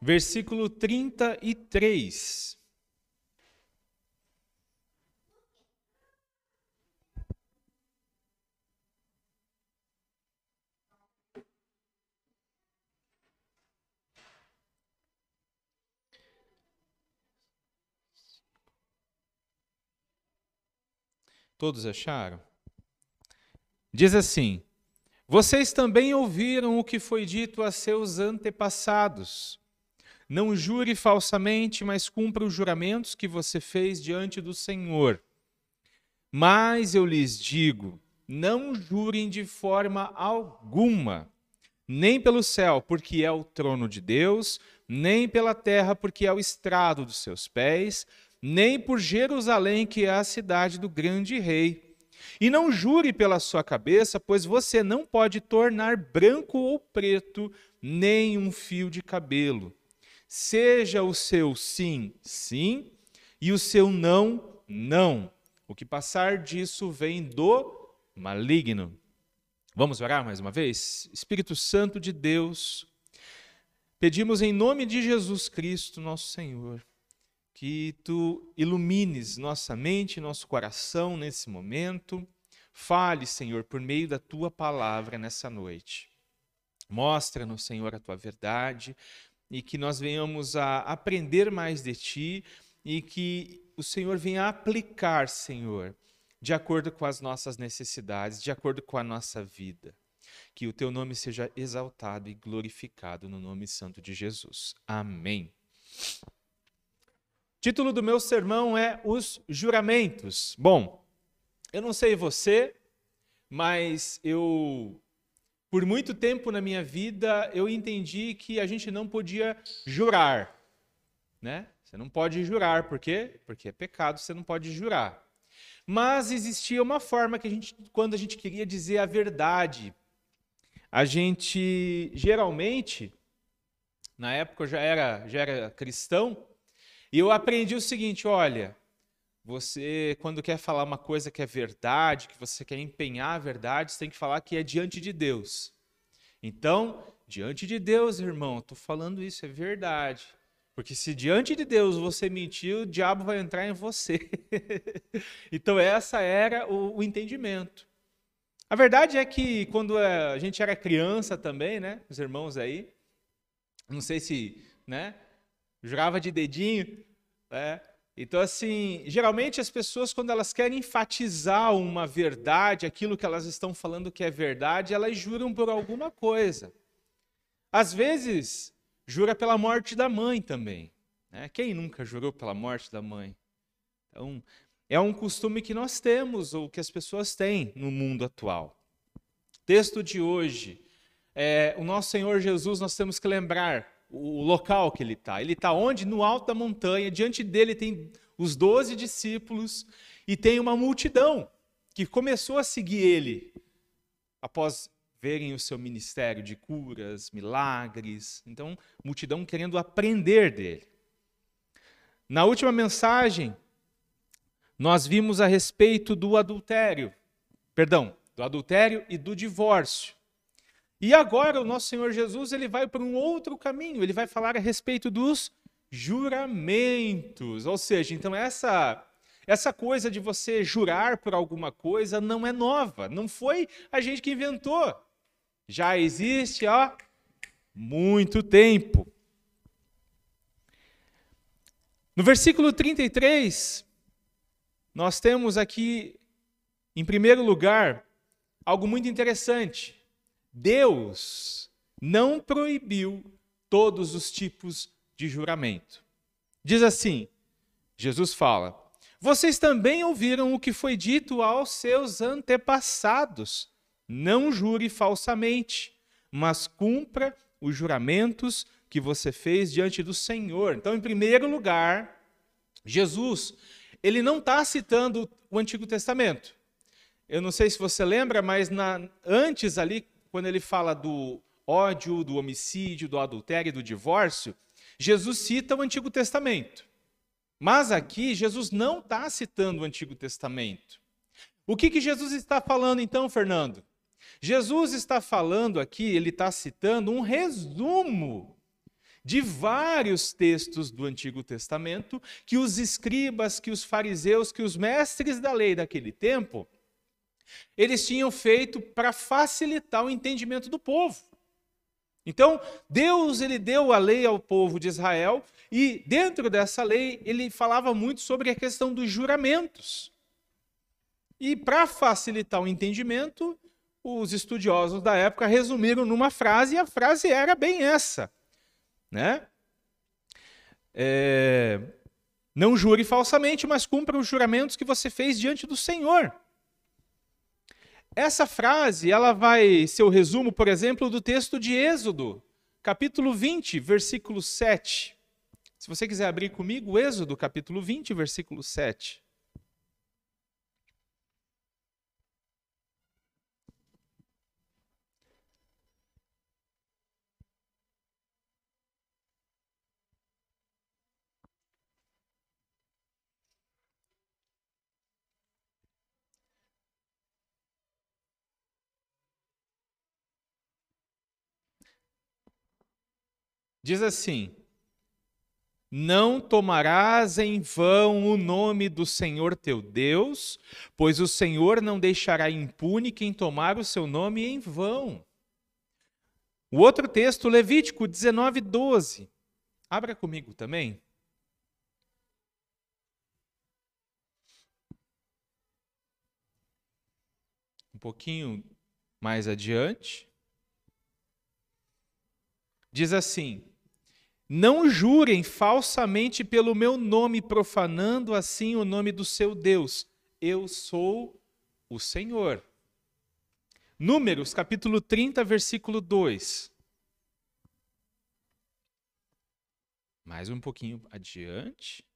versículo 33. Todos acharam? Diz assim: Vocês também ouviram o que foi dito a seus antepassados. Não jure falsamente, mas cumpra os juramentos que você fez diante do Senhor. Mas eu lhes digo: não jurem de forma alguma, nem pelo céu, porque é o trono de Deus, nem pela terra, porque é o estrado dos seus pés, nem por Jerusalém, que é a cidade do grande rei. E não jure pela sua cabeça, pois você não pode tornar branco ou preto nem um fio de cabelo. Seja o seu sim, sim, e o seu não, não. O que passar disso vem do maligno. Vamos orar mais uma vez? Espírito Santo de Deus, pedimos em nome de Jesus Cristo, nosso Senhor que tu ilumines nossa mente, nosso coração nesse momento. Fale, Senhor, por meio da tua palavra nessa noite. Mostra-nos, Senhor, a tua verdade e que nós venhamos a aprender mais de ti e que o Senhor venha aplicar, Senhor, de acordo com as nossas necessidades, de acordo com a nossa vida. Que o teu nome seja exaltado e glorificado no nome santo de Jesus. Amém. Título do meu sermão é Os Juramentos. Bom, eu não sei você, mas eu, por muito tempo na minha vida, eu entendi que a gente não podia jurar, né? Você não pode jurar, por quê? Porque é pecado, você não pode jurar. Mas existia uma forma que a gente, quando a gente queria dizer a verdade, a gente geralmente, na época eu já era, já era cristão, e eu aprendi o seguinte: olha, você, quando quer falar uma coisa que é verdade, que você quer empenhar a verdade, você tem que falar que é diante de Deus. Então, diante de Deus, irmão, estou falando isso, é verdade. Porque se diante de Deus você mentiu, o diabo vai entrar em você. então, essa era o, o, entendimento. A verdade é que quando é, a gente era criança também, né? Os irmãos aí, não sei se, né? jurava de dedinho, né? Então, assim, geralmente as pessoas, quando elas querem enfatizar uma verdade, aquilo que elas estão falando que é verdade, elas juram por alguma coisa. Às vezes, jura pela morte da mãe também. Né? Quem nunca jurou pela morte da mãe? Então, é um costume que nós temos, ou que as pessoas têm no mundo atual. Texto de hoje. É, o nosso Senhor Jesus, nós temos que lembrar, o local que ele está. Ele está onde? No alto da montanha. Diante dele tem os doze discípulos e tem uma multidão que começou a seguir ele após verem o seu ministério de curas, milagres. Então, multidão querendo aprender dele. Na última mensagem, nós vimos a respeito do adultério, perdão, do adultério e do divórcio. E agora o nosso Senhor Jesus ele vai para um outro caminho, ele vai falar a respeito dos juramentos. Ou seja, então essa essa coisa de você jurar por alguma coisa não é nova, não foi a gente que inventou. Já existe há muito tempo. No versículo 33, nós temos aqui, em primeiro lugar, algo muito interessante. Deus não proibiu todos os tipos de juramento. Diz assim: Jesus fala: Vocês também ouviram o que foi dito aos seus antepassados. Não jure falsamente, mas cumpra os juramentos que você fez diante do Senhor. Então, em primeiro lugar, Jesus, ele não está citando o Antigo Testamento. Eu não sei se você lembra, mas na, antes ali, quando ele fala do ódio, do homicídio, do adultério e do divórcio, Jesus cita o Antigo Testamento. Mas aqui, Jesus não está citando o Antigo Testamento. O que, que Jesus está falando então, Fernando? Jesus está falando aqui, ele está citando um resumo de vários textos do Antigo Testamento que os escribas, que os fariseus, que os mestres da lei daquele tempo, eles tinham feito para facilitar o entendimento do povo. Então, Deus ele deu a lei ao povo de Israel e dentro dessa lei ele falava muito sobre a questão dos juramentos. E para facilitar o entendimento, os estudiosos da época resumiram numa frase e a frase era bem essa: né? É, não jure falsamente, mas cumpra os juramentos que você fez diante do Senhor. Essa frase, ela vai ser o resumo, por exemplo, do texto de Êxodo, capítulo 20, versículo 7. Se você quiser abrir comigo, Êxodo, capítulo 20, versículo 7. Diz assim: Não tomarás em vão o nome do Senhor teu Deus, pois o Senhor não deixará impune quem tomar o seu nome em vão. O outro texto, Levítico 19, 12. Abra comigo também. Um pouquinho mais adiante. Diz assim: não jurem falsamente pelo meu nome, profanando assim o nome do seu Deus. Eu sou o Senhor. Números, capítulo 30, versículo 2. Mais um pouquinho adiante.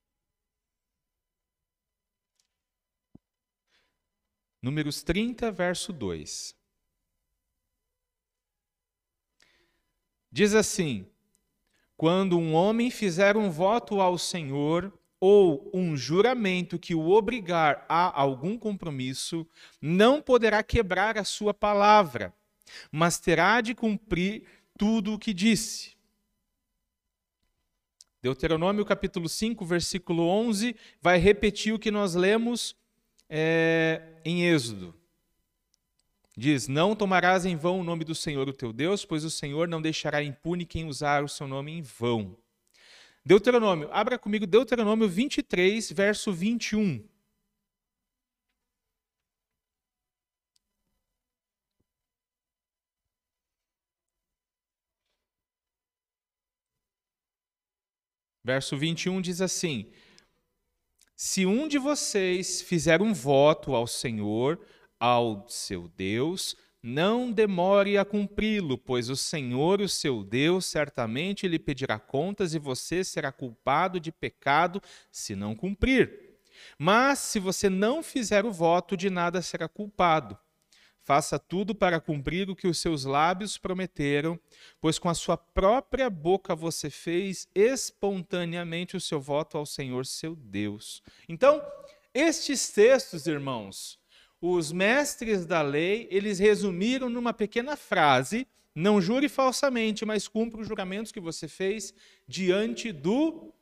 Números 30, verso 2. Diz assim: quando um homem fizer um voto ao Senhor ou um juramento que o obrigar a algum compromisso, não poderá quebrar a sua palavra, mas terá de cumprir tudo o que disse. Deuteronômio capítulo 5, versículo 11, vai repetir o que nós lemos é, em Êxodo. Diz: Não tomarás em vão o nome do Senhor, o teu Deus, pois o Senhor não deixará impune quem usar o seu nome em vão. Deuteronômio, abra comigo Deuteronômio 23, verso 21. Verso 21 diz assim: Se um de vocês fizer um voto ao Senhor, ao seu Deus, não demore a cumpri-lo, pois o Senhor, o seu Deus, certamente lhe pedirá contas e você será culpado de pecado se não cumprir. Mas se você não fizer o voto, de nada será culpado. Faça tudo para cumprir o que os seus lábios prometeram, pois com a sua própria boca você fez espontaneamente o seu voto ao Senhor, seu Deus. Então, estes textos, irmãos, os mestres da lei, eles resumiram numa pequena frase: não jure falsamente, mas cumpra os juramentos que você fez diante do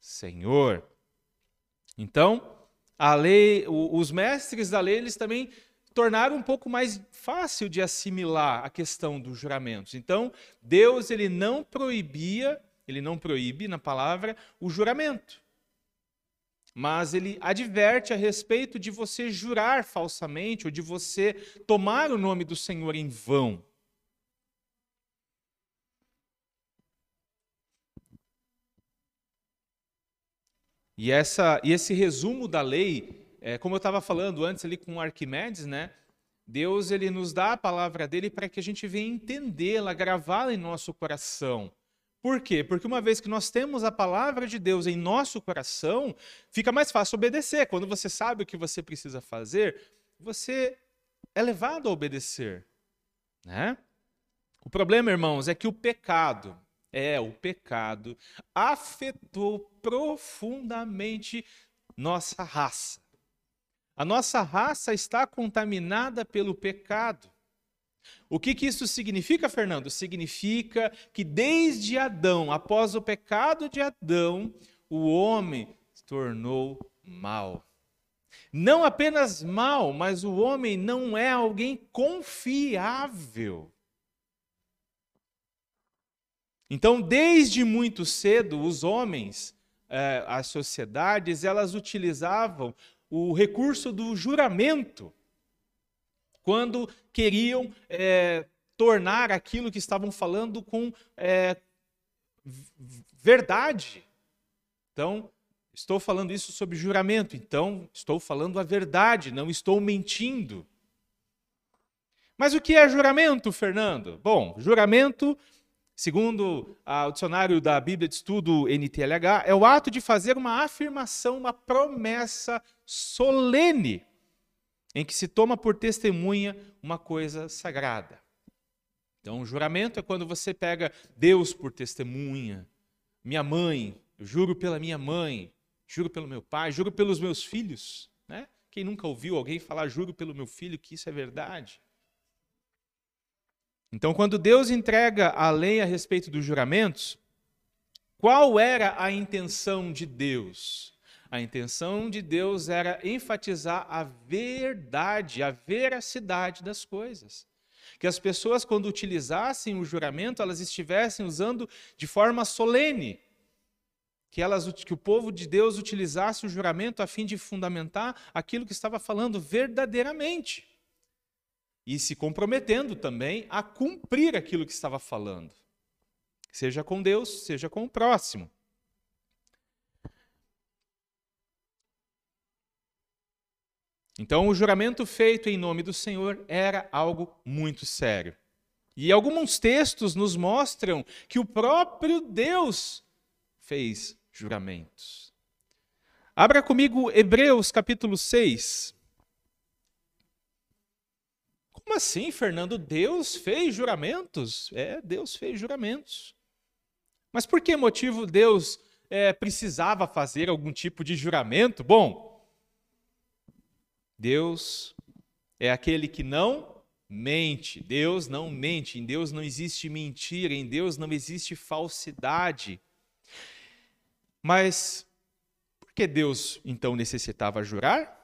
Senhor. Então, a lei, os mestres da lei, eles também tornaram um pouco mais fácil de assimilar a questão dos juramentos. Então, Deus ele não proibia, ele não proíbe na palavra o juramento mas ele adverte a respeito de você jurar falsamente ou de você tomar o nome do Senhor em vão. E, essa, e esse resumo da lei, é, como eu estava falando antes ali com Arquimedes, né? Deus ele nos dá a palavra dele para que a gente venha entendê-la, gravá-la em nosso coração. Por quê? Porque uma vez que nós temos a palavra de Deus em nosso coração, fica mais fácil obedecer. Quando você sabe o que você precisa fazer, você é levado a obedecer. Né? O problema, irmãos, é que o pecado, é, o pecado, afetou profundamente nossa raça. A nossa raça está contaminada pelo pecado. O que, que isso significa, Fernando? Significa que desde Adão, após o pecado de Adão, o homem se tornou mal. Não apenas mal, mas o homem não é alguém confiável. Então, desde muito cedo, os homens, eh, as sociedades, elas utilizavam o recurso do juramento quando queriam é, tornar aquilo que estavam falando com é, verdade. Então, estou falando isso sobre juramento, então estou falando a verdade, não estou mentindo. Mas o que é juramento, Fernando? Bom, juramento Segundo o dicionário da Bíblia de Estudo NTLH, é o ato de fazer uma afirmação, uma promessa solene, em que se toma por testemunha uma coisa sagrada. Então, o juramento é quando você pega Deus por testemunha, minha mãe, eu juro pela minha mãe, juro pelo meu pai, juro pelos meus filhos. Né? Quem nunca ouviu alguém falar juro pelo meu filho que isso é verdade? Então, quando Deus entrega a lei a respeito dos juramentos, qual era a intenção de Deus? A intenção de Deus era enfatizar a verdade, a veracidade das coisas. Que as pessoas, quando utilizassem o juramento, elas estivessem usando de forma solene. Que, elas, que o povo de Deus utilizasse o juramento a fim de fundamentar aquilo que estava falando verdadeiramente e se comprometendo também a cumprir aquilo que estava falando, seja com Deus, seja com o próximo. Então, o juramento feito em nome do Senhor era algo muito sério. E alguns textos nos mostram que o próprio Deus fez juramentos. Abra comigo Hebreus capítulo 6. Como assim, Fernando? Deus fez juramentos? É, Deus fez juramentos. Mas por que motivo Deus é, precisava fazer algum tipo de juramento? Bom, Deus é aquele que não mente. Deus não mente. Em Deus não existe mentira. Em Deus não existe falsidade. Mas por que Deus então necessitava jurar?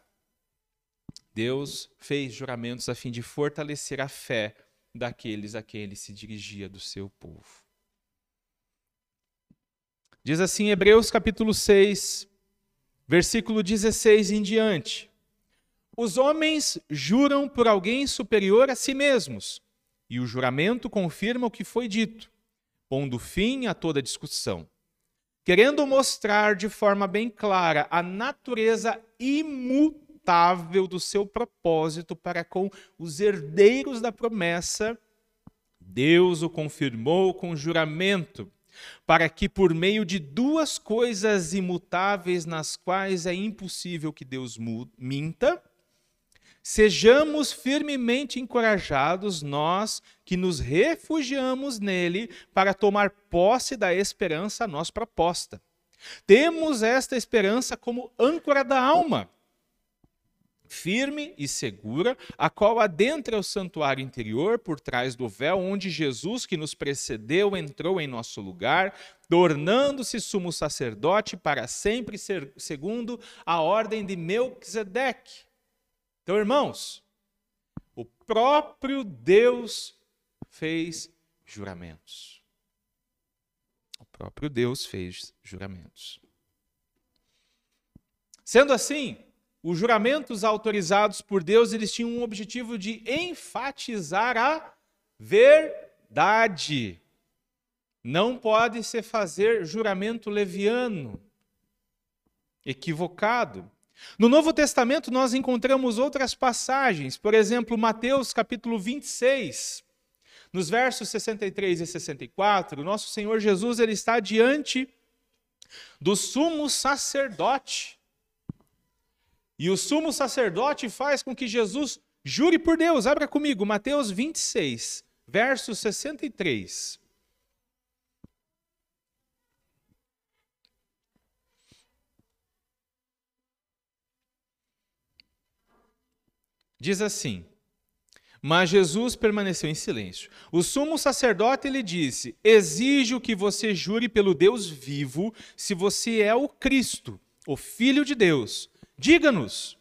Deus fez juramentos a fim de fortalecer a fé daqueles a quem ele se dirigia do seu povo. Diz assim Hebreus capítulo 6, versículo 16 em diante: Os homens juram por alguém superior a si mesmos, e o juramento confirma o que foi dito, pondo fim a toda discussão. Querendo mostrar de forma bem clara a natureza imutável do seu propósito para com os herdeiros da promessa, Deus o confirmou com juramento, para que por meio de duas coisas imutáveis nas quais é impossível que Deus minta, sejamos firmemente encorajados nós que nos refugiamos nele para tomar posse da esperança a nós proposta. Temos esta esperança como âncora da alma firme e segura, a qual adentra o santuário interior por trás do véu, onde Jesus, que nos precedeu, entrou em nosso lugar, tornando-se sumo sacerdote para sempre, segundo a ordem de Melquisedeque. Então, irmãos, o próprio Deus fez juramentos. O próprio Deus fez juramentos. Sendo assim, os juramentos autorizados por Deus, eles tinham um objetivo de enfatizar a verdade. Não pode se fazer juramento leviano, equivocado. No Novo Testamento nós encontramos outras passagens, por exemplo, Mateus capítulo 26, nos versos 63 e 64, nosso Senhor Jesus ele está diante do sumo sacerdote. E o sumo sacerdote faz com que Jesus jure por Deus. Abra comigo, Mateus 26, verso 63. Diz assim: Mas Jesus permaneceu em silêncio. O sumo sacerdote lhe disse: Exijo que você jure pelo Deus vivo se você é o Cristo, o Filho de Deus. Diga-nos.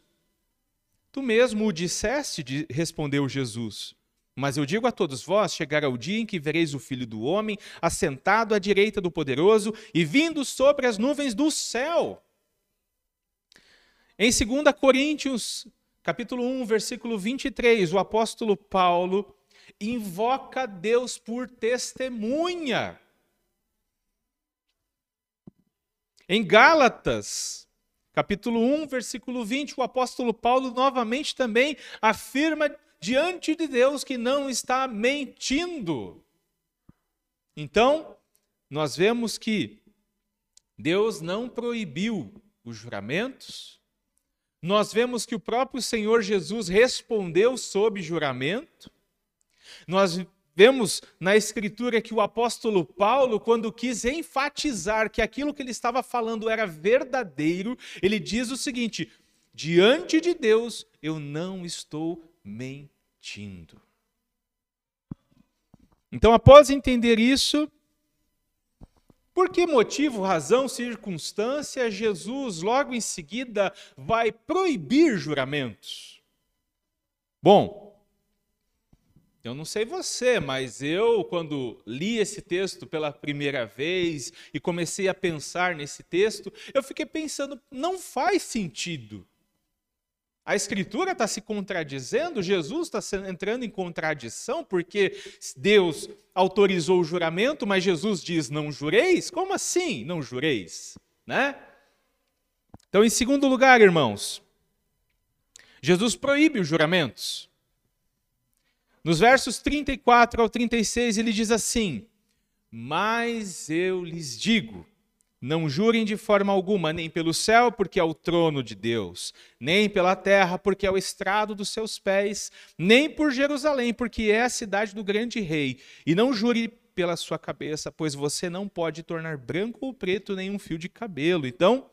Tu mesmo o disseste, respondeu Jesus. Mas eu digo a todos vós: chegará o dia em que vereis o Filho do Homem assentado à direita do Poderoso e vindo sobre as nuvens do céu. Em 2 Coríntios, capítulo 1, versículo 23, o apóstolo Paulo invoca Deus por testemunha. Em Gálatas, capítulo 1, versículo 20, o apóstolo Paulo novamente também afirma diante de Deus que não está mentindo. Então, nós vemos que Deus não proibiu os juramentos. Nós vemos que o próprio Senhor Jesus respondeu sob juramento. Nós vemos na Escritura que o apóstolo Paulo, quando quis enfatizar que aquilo que ele estava falando era verdadeiro, ele diz o seguinte: diante de Deus eu não estou mentindo. Então, após entender isso, por que motivo, razão, circunstância, Jesus logo em seguida vai proibir juramentos? Bom, eu não sei você, mas eu, quando li esse texto pela primeira vez e comecei a pensar nesse texto, eu fiquei pensando, não faz sentido. A Escritura está se contradizendo, Jesus está entrando em contradição, porque Deus autorizou o juramento, mas Jesus diz: não jureis? Como assim não jureis? Né? Então, em segundo lugar, irmãos, Jesus proíbe os juramentos. Nos versos 34 ao 36, ele diz assim: Mas eu lhes digo, não jurem de forma alguma, nem pelo céu, porque é o trono de Deus, nem pela terra, porque é o estrado dos seus pés, nem por Jerusalém, porque é a cidade do grande rei. E não jure pela sua cabeça, pois você não pode tornar branco ou preto nenhum fio de cabelo. Então,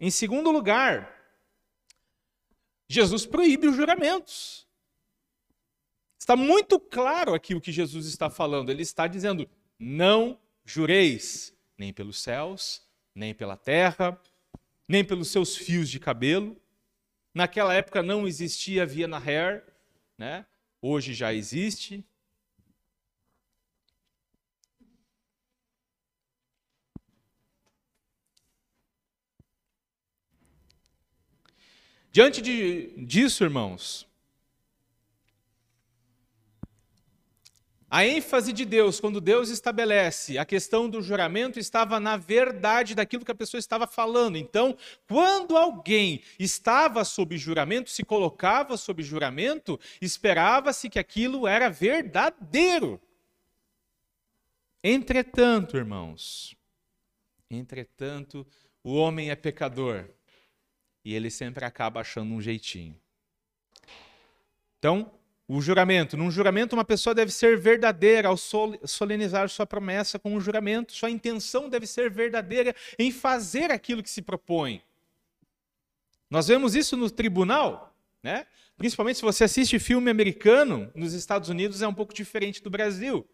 em segundo lugar, Jesus proíbe os juramentos. Está muito claro aqui o que Jesus está falando. Ele está dizendo: não jureis, nem pelos céus, nem pela terra, nem pelos seus fios de cabelo. Naquela época não existia via na hair, né? Hoje já existe. Diante de, disso, irmãos, A ênfase de Deus, quando Deus estabelece a questão do juramento, estava na verdade daquilo que a pessoa estava falando. Então, quando alguém estava sob juramento, se colocava sob juramento, esperava-se que aquilo era verdadeiro. Entretanto, irmãos, entretanto, o homem é pecador e ele sempre acaba achando um jeitinho. Então, o juramento. Num juramento, uma pessoa deve ser verdadeira ao solenizar sua promessa com um juramento. Sua intenção deve ser verdadeira em fazer aquilo que se propõe. Nós vemos isso no tribunal, né? Principalmente se você assiste filme americano, nos Estados Unidos é um pouco diferente do Brasil.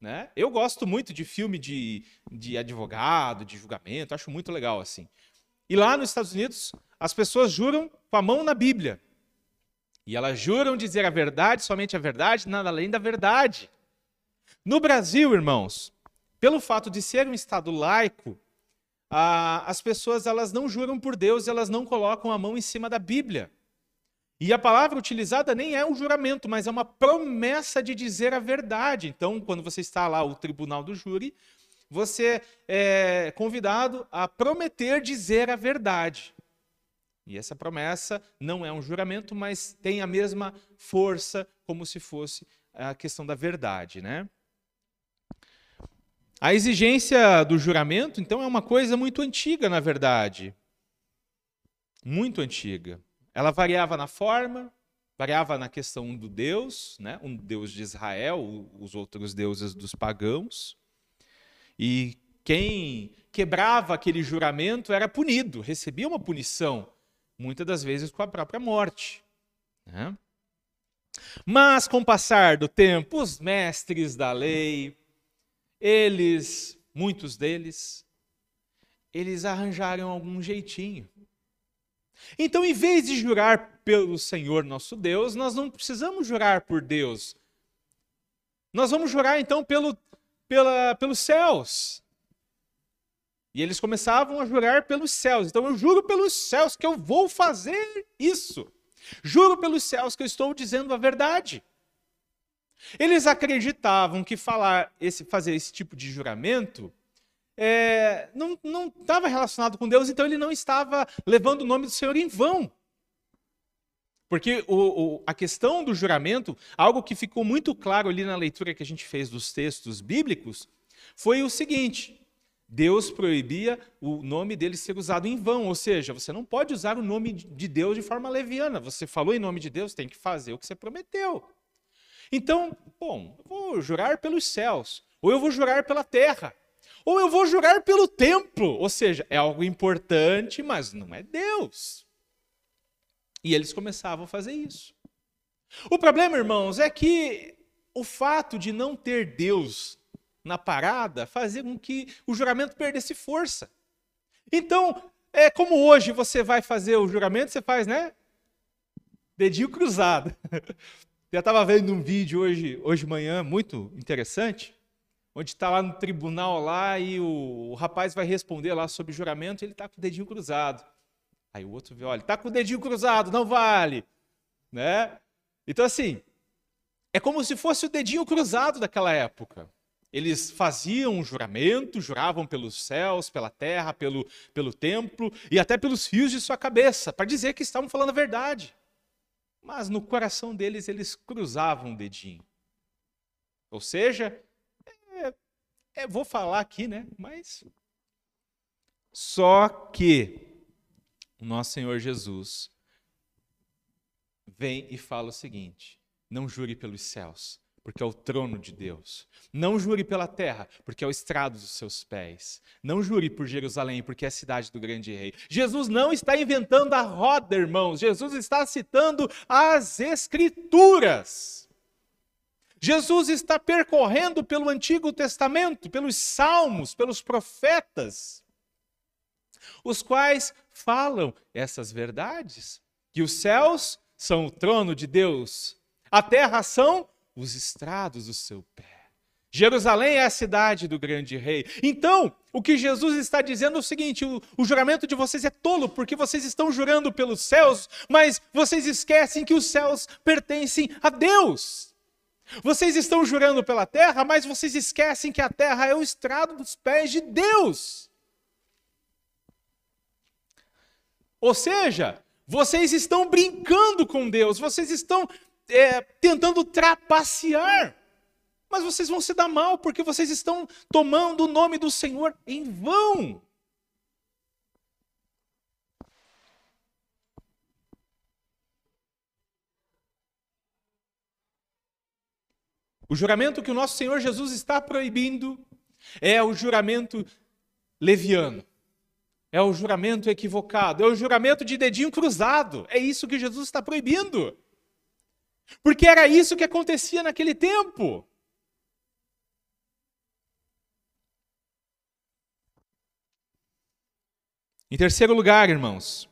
Né? Eu gosto muito de filme de, de advogado, de julgamento, acho muito legal assim. E lá nos Estados Unidos, as pessoas juram com a mão na Bíblia. E elas juram dizer a verdade, somente a verdade, nada além da verdade. No Brasil, irmãos, pelo fato de ser um Estado laico, as pessoas elas não juram por Deus, elas não colocam a mão em cima da Bíblia. E a palavra utilizada nem é um juramento, mas é uma promessa de dizer a verdade. Então, quando você está lá, o tribunal do júri, você é convidado a prometer dizer a verdade. E essa promessa não é um juramento, mas tem a mesma força como se fosse a questão da verdade, né? A exigência do juramento, então, é uma coisa muito antiga, na verdade. Muito antiga. Ela variava na forma, variava na questão do Deus, né? um Deus de Israel, os outros deuses dos pagãos. E quem quebrava aquele juramento era punido, recebia uma punição muitas das vezes com a própria morte. Né? Mas com o passar do tempo, os mestres da lei, eles, muitos deles, eles arranjaram algum jeitinho. Então, em vez de jurar pelo Senhor nosso Deus, nós não precisamos jurar por Deus. Nós vamos jurar então pelo, pela, pelos céus. E eles começavam a jurar pelos céus. Então eu juro pelos céus que eu vou fazer isso. Juro pelos céus que eu estou dizendo a verdade. Eles acreditavam que falar esse, fazer esse tipo de juramento é, não estava relacionado com Deus, então ele não estava levando o nome do Senhor em vão. Porque o, o, a questão do juramento, algo que ficou muito claro ali na leitura que a gente fez dos textos bíblicos, foi o seguinte: Deus proibia o nome dele ser usado em vão, ou seja, você não pode usar o nome de Deus de forma leviana. Você falou em nome de Deus, tem que fazer o que você prometeu. Então, bom, eu vou jurar pelos céus, ou eu vou jurar pela terra, ou eu vou jurar pelo templo, ou seja, é algo importante, mas não é Deus. E eles começavam a fazer isso. O problema, irmãos, é que o fato de não ter Deus na parada fazia com que o juramento perdesse força. Então, é como hoje você vai fazer o juramento, você faz, né? Dedinho cruzado. Já estava vendo um vídeo hoje, hoje de manhã, muito interessante, onde está lá no tribunal lá e o, o, rapaz vai responder lá sobre juramento e ele está com o dedinho cruzado. Aí o outro vê, olha, está com o dedinho cruzado, não vale. Né? Então, assim, é como se fosse o dedinho cruzado daquela época. Eles faziam um juramento, juravam pelos céus, pela terra, pelo, pelo templo e até pelos fios de sua cabeça, para dizer que estavam falando a verdade. Mas no coração deles, eles cruzavam o dedinho. Ou seja, é, é, vou falar aqui, né? Mas. Só que o nosso Senhor Jesus vem e fala o seguinte: não jure pelos céus, porque é o trono de Deus. Não jure pela terra, porque é o estrado dos seus pés. Não jure por Jerusalém, porque é a cidade do grande rei. Jesus não está inventando a roda, irmãos. Jesus está citando as Escrituras. Jesus está percorrendo pelo Antigo Testamento, pelos Salmos, pelos profetas, os quais falam essas verdades: que os céus são o trono de Deus, a terra são os estrados do seu pé. Jerusalém é a cidade do grande rei. Então, o que Jesus está dizendo é o seguinte: o, o, juramento de vocês é tolo, porque vocês estão jurando pelos céus, mas vocês esquecem que os céus pertencem a Deus. Vocês estão jurando pela terra, mas vocês esquecem que a terra é o estrado dos pés de Deus. Ou seja, vocês estão brincando com Deus, vocês estão é, tentando trapacear. Mas vocês vão se dar mal, porque vocês estão tomando o nome do Senhor em vão. O juramento que o nosso Senhor Jesus está proibindo é o juramento leviano. É o juramento equivocado, é o juramento de dedinho cruzado. É isso que Jesus está proibindo. Porque era isso que acontecia naquele tempo. Em terceiro lugar, irmãos,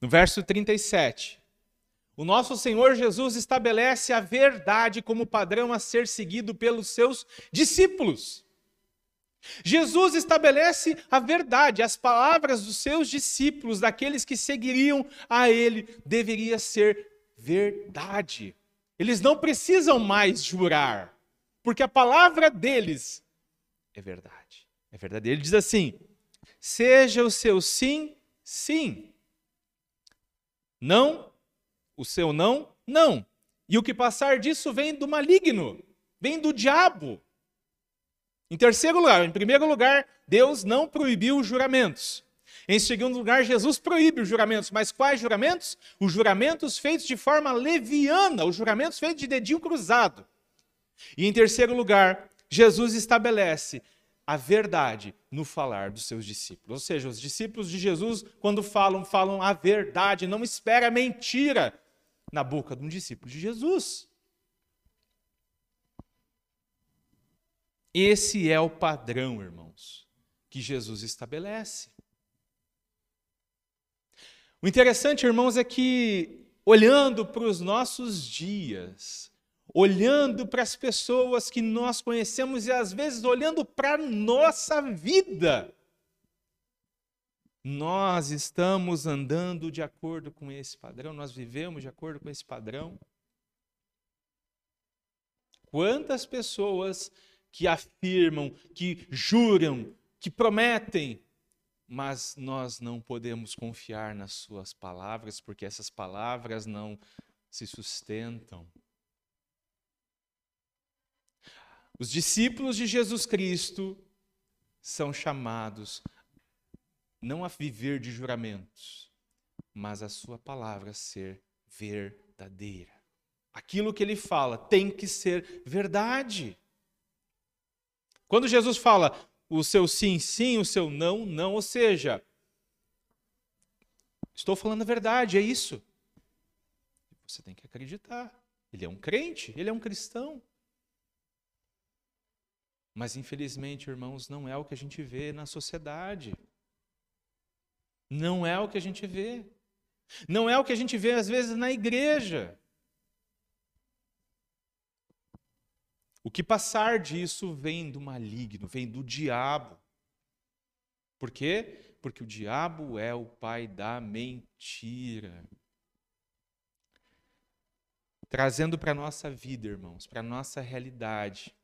no verso 37, o nosso Senhor Jesus estabelece a verdade como padrão a ser seguido pelos seus discípulos. Jesus estabelece a verdade, as palavras dos seus discípulos, daqueles que seguiriam a ele, deveria ser verdade. Eles não precisam mais jurar, porque a palavra deles é verdade. É verdade. Ele diz assim: seja o seu sim, sim. Não, o seu não, não. E o que passar disso vem do maligno, vem do diabo. Em terceiro lugar, em primeiro lugar, Deus não proibiu os juramentos. Em segundo lugar, Jesus proíbe os juramentos. Mas quais juramentos? Os juramentos feitos de forma leviana, os juramentos feitos de dedinho cruzado. E em terceiro lugar, Jesus estabelece a verdade no falar dos seus discípulos. Ou seja, os discípulos de Jesus, quando falam, falam a verdade, não espera mentira na boca de um discípulo de Jesus. Esse é o padrão, irmãos, que Jesus estabelece. O interessante, irmãos, é que olhando para os nossos dias, olhando para as pessoas que nós conhecemos e às vezes olhando para a nossa vida, nós estamos andando de acordo com esse padrão, nós vivemos de acordo com esse padrão. Quantas pessoas que afirmam, que juram, que prometem, mas nós não podemos confiar nas suas palavras, porque essas palavras não se sustentam. Os discípulos de Jesus Cristo são chamados não a viver de juramentos, mas a sua palavra ser verdadeira. Aquilo que ele fala tem que ser verdade. Quando Jesus fala o seu sim, sim, o seu não, não, ou seja, estou falando a verdade, é isso. Você tem que acreditar. Ele é um crente, ele é um cristão. Mas infelizmente, irmãos, não é o que a gente vê na sociedade. Não é o que a gente vê. Não é o que a gente vê às vezes na igreja. O que passar disso vem do maligno, vem do diabo. Por quê? Porque o diabo é o pai da mentira. Trazendo para a nossa vida, irmãos, para a nossa realidade.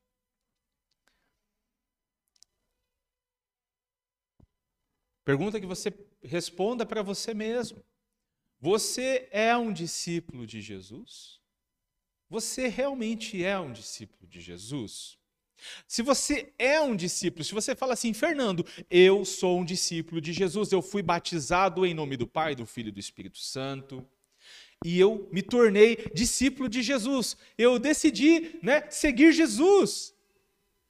Pergunta que você responda para você mesmo. Você é um discípulo de Jesus? Você realmente é um discípulo de Jesus? Se você é um discípulo, se você fala assim, Fernando, eu sou um discípulo de Jesus, eu fui batizado em nome do Pai, do Filho e do Espírito Santo, e eu me tornei discípulo de Jesus. Eu decidi, né, seguir Jesus.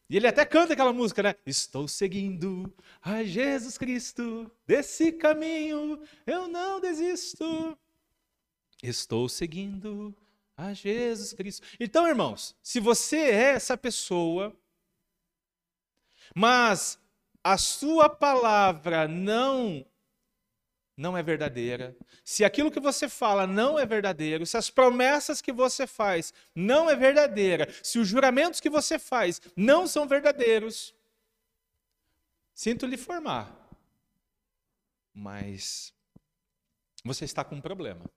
E ele até canta aquela música, né? Estou seguindo a Jesus Cristo, desse caminho eu não desisto. Estou seguindo a Jesus Cristo. Então, irmãos, se você é essa pessoa, mas a sua palavra não não é verdadeira, se aquilo que você fala não é verdadeiro, se as promessas que você faz não é verdadeira, se os juramentos que você faz não são verdadeiros, sinto lhe formar, mas você está com um problema.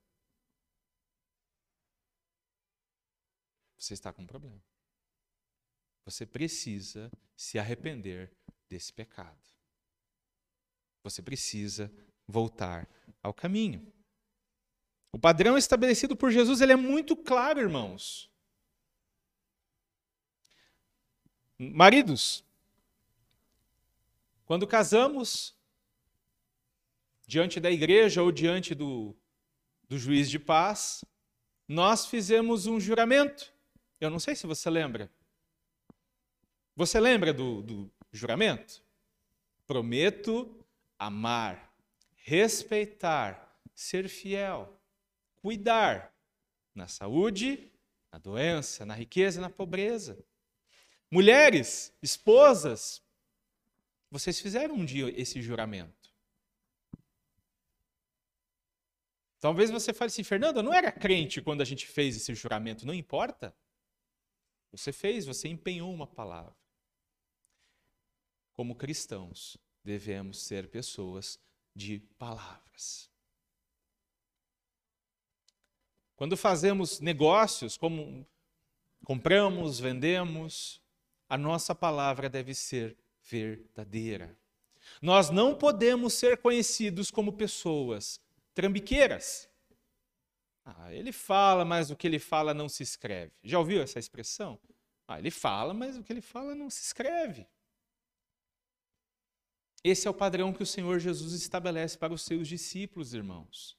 Você está com um problema. Você precisa se arrepender desse pecado. Você precisa voltar ao caminho. O padrão estabelecido por Jesus ele é muito claro, irmãos. Maridos, quando casamos, diante da igreja ou diante do, do juiz de paz, nós fizemos um juramento. Eu não sei se você lembra. Você lembra do, do juramento? Prometo amar, respeitar, ser fiel, cuidar na saúde, na doença, na riqueza e na pobreza. Mulheres, esposas, vocês fizeram um dia esse juramento. Talvez você fale assim, Fernando, eu não era crente quando a gente fez esse juramento, não importa. Você fez, você empenhou uma palavra. Como cristãos, devemos ser pessoas de palavras. Quando fazemos negócios, como compramos, vendemos, a nossa palavra deve ser verdadeira. Nós não podemos ser conhecidos como pessoas trambiqueiras. Ah, ele fala, mas o que ele fala não se escreve. Já ouviu essa expressão? Ah, ele fala, mas o que ele fala não se escreve. Esse é o padrão que o Senhor Jesus estabelece para os seus discípulos, irmãos.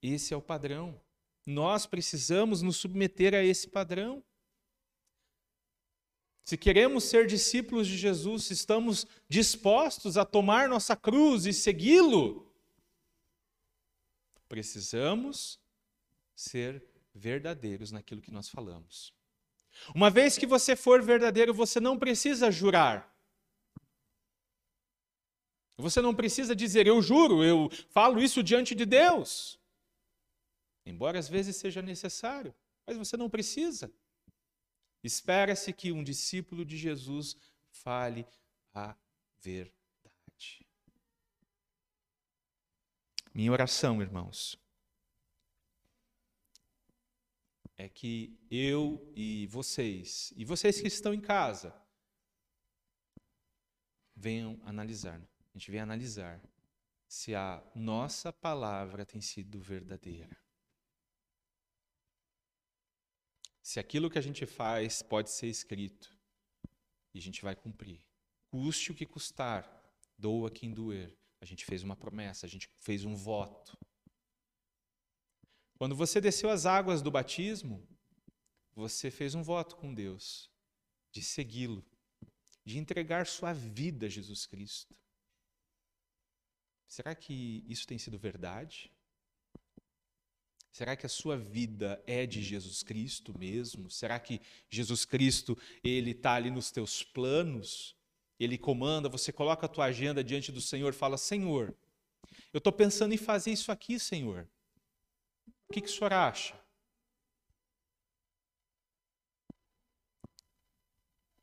Esse é o padrão. Nós precisamos nos submeter a esse padrão. Se queremos ser discípulos de Jesus, estamos dispostos a tomar nossa cruz e segui-lo, precisamos ser verdadeiros naquilo que nós falamos. Uma vez que você for verdadeiro, você não precisa jurar. Você não precisa dizer, eu juro, eu falo isso diante de Deus. Embora às vezes seja necessário, mas você não precisa. Espera-se que um discípulo de Jesus fale a verdade. Minha oração, irmãos, é que eu e vocês, e vocês que estão em casa, venham analisar. Né? A gente vem analisar se a nossa palavra tem sido verdadeira. Se aquilo que a gente faz pode ser escrito e a gente vai cumprir. Custe o que custar, doa quem doer. A gente fez uma promessa, a gente fez um voto. Quando você desceu as águas do batismo, você fez um voto com Deus de segui-lo, de entregar sua vida a Jesus Cristo. Será que isso tem sido verdade? Será que a sua vida é de Jesus Cristo mesmo? Será que Jesus Cristo ele está ali nos teus planos? Ele comanda, você coloca a tua agenda diante do Senhor, fala: Senhor, eu estou pensando em fazer isso aqui, Senhor. O que, que o senhor acha?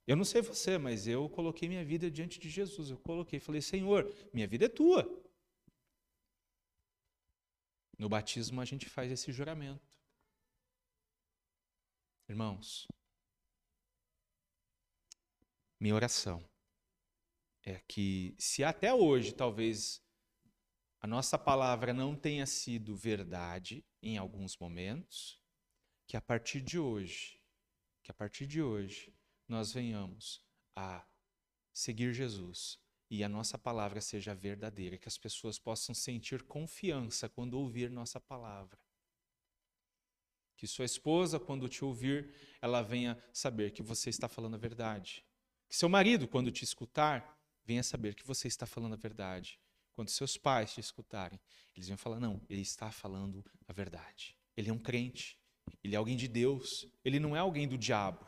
Eu não sei você, mas eu coloquei minha vida diante de Jesus. Eu coloquei, falei: Senhor, minha vida é tua. No batismo a gente faz esse juramento. Irmãos, minha oração é que, se até hoje talvez a nossa palavra não tenha sido verdade em alguns momentos, que a partir de hoje, que a partir de hoje nós venhamos a seguir Jesus e a nossa palavra seja verdadeira, que as pessoas possam sentir confiança quando ouvir nossa palavra. Que sua esposa, quando te ouvir, ela venha saber que você está falando a verdade. Que seu marido, quando te escutar, venha saber que você está falando a verdade. Quando seus pais te escutarem, eles vão falar: não, ele está falando a verdade. Ele é um crente, ele é alguém de Deus, ele não é alguém do diabo.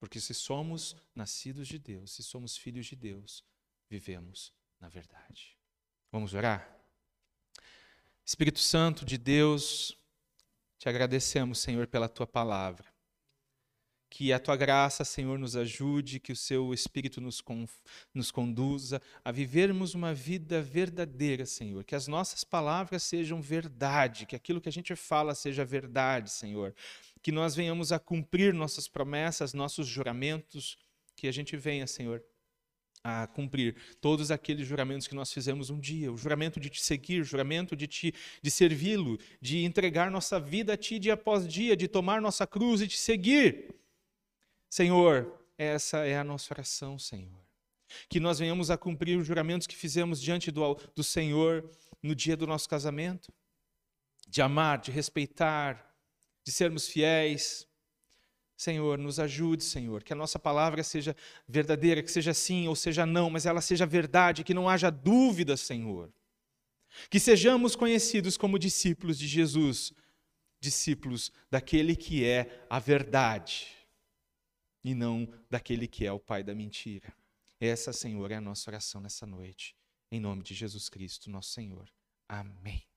Porque se somos nascidos de Deus, se somos filhos de Deus, vivemos na verdade. Vamos orar? Espírito Santo de Deus, te agradecemos, Senhor, pela tua palavra. Que a tua graça, Senhor, nos ajude, que o seu Espírito nos, nos conduza a vivermos uma vida verdadeira, Senhor. Que as nossas palavras sejam verdade, que aquilo que a gente fala seja verdade, Senhor que nós venhamos a cumprir nossas promessas, nossos juramentos, que a gente venha, Senhor, a cumprir todos aqueles juramentos que nós fizemos um dia, o juramento de te seguir, o juramento de te de servi-lo, de entregar nossa vida a ti dia após dia, de tomar nossa cruz e te seguir. Senhor, essa é a nossa oração, Senhor. Que nós venhamos a cumprir os juramentos que fizemos diante do, do Senhor no dia do nosso casamento, de amar, de respeitar, de sermos fiéis. Senhor, nos ajude, Senhor, que a nossa palavra seja verdadeira, que seja sim ou seja não, mas ela seja verdade, que não haja dúvida, Senhor. Que sejamos conhecidos como discípulos de Jesus, discípulos daquele que é a verdade e não daquele que é o pai da mentira. Essa, Senhor, é a nossa oração nessa noite. Em nome de Jesus Cristo, nosso Senhor. Amém.